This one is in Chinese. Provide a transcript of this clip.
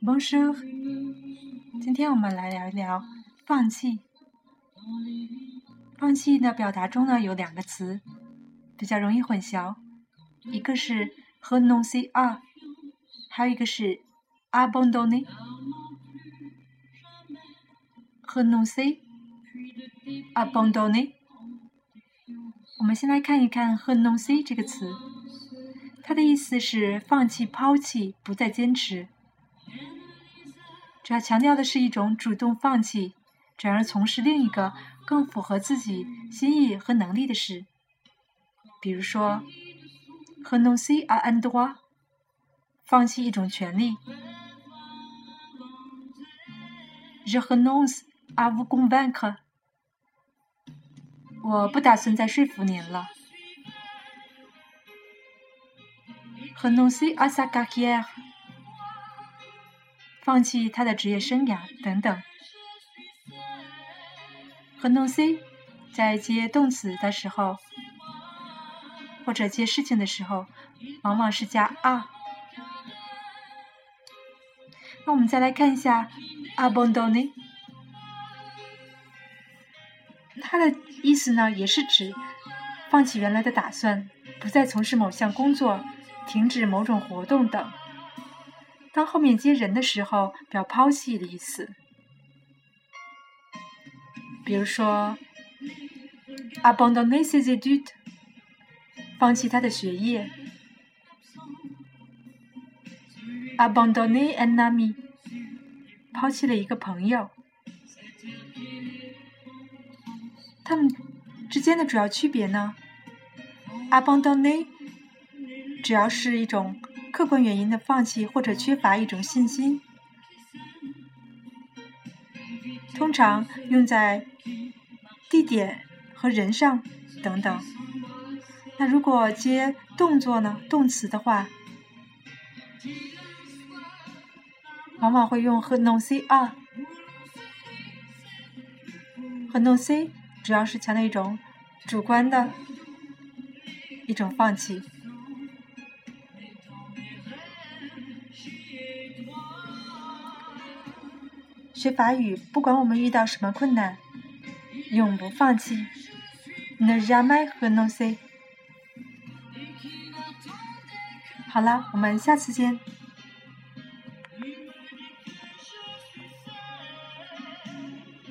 Bonjour，今天我们来聊一聊放弃。放弃的表达中呢有两个词比较容易混淆，一个是 renoncer 还有一个是 abandonner。renoncer，abandonner。我们先来看一看 renoncer 这个词，它的意思是放弃、抛弃、不再坚持。主要强调的是一种主动放弃，转而从事另一个更符合自己心意和能力的事。比如说，renoncer à un d r o i 放弃一种权利。Je renonce à vous convaincre，我不打算再说服您了。renoncer à sa carrière。放弃他的职业生涯等等。和 no c 在接动词的时候，或者接事情的时候，往往是加 a。那我们再来看一下 abandon，它的意思呢，也是指放弃原来的打算，不再从事某项工作，停止某种活动等。当后面接人的时候，表抛弃的意思。比如说，abandonner ses études，放弃他的学业；abandonner un ami，抛弃了一个朋友。他们之间的主要区别呢？abandonner 主要是一种。客观原因的放弃或者缺乏一种信心，通常用在地点和人上等等。那如果接动作呢？动词的话，往往会用和 non c 啊。和 non c 主要是强调一种主观的一种放弃。学法语，不管我们遇到什么困难，永不放弃。Ne jamais renoncer。好了，我们下次见。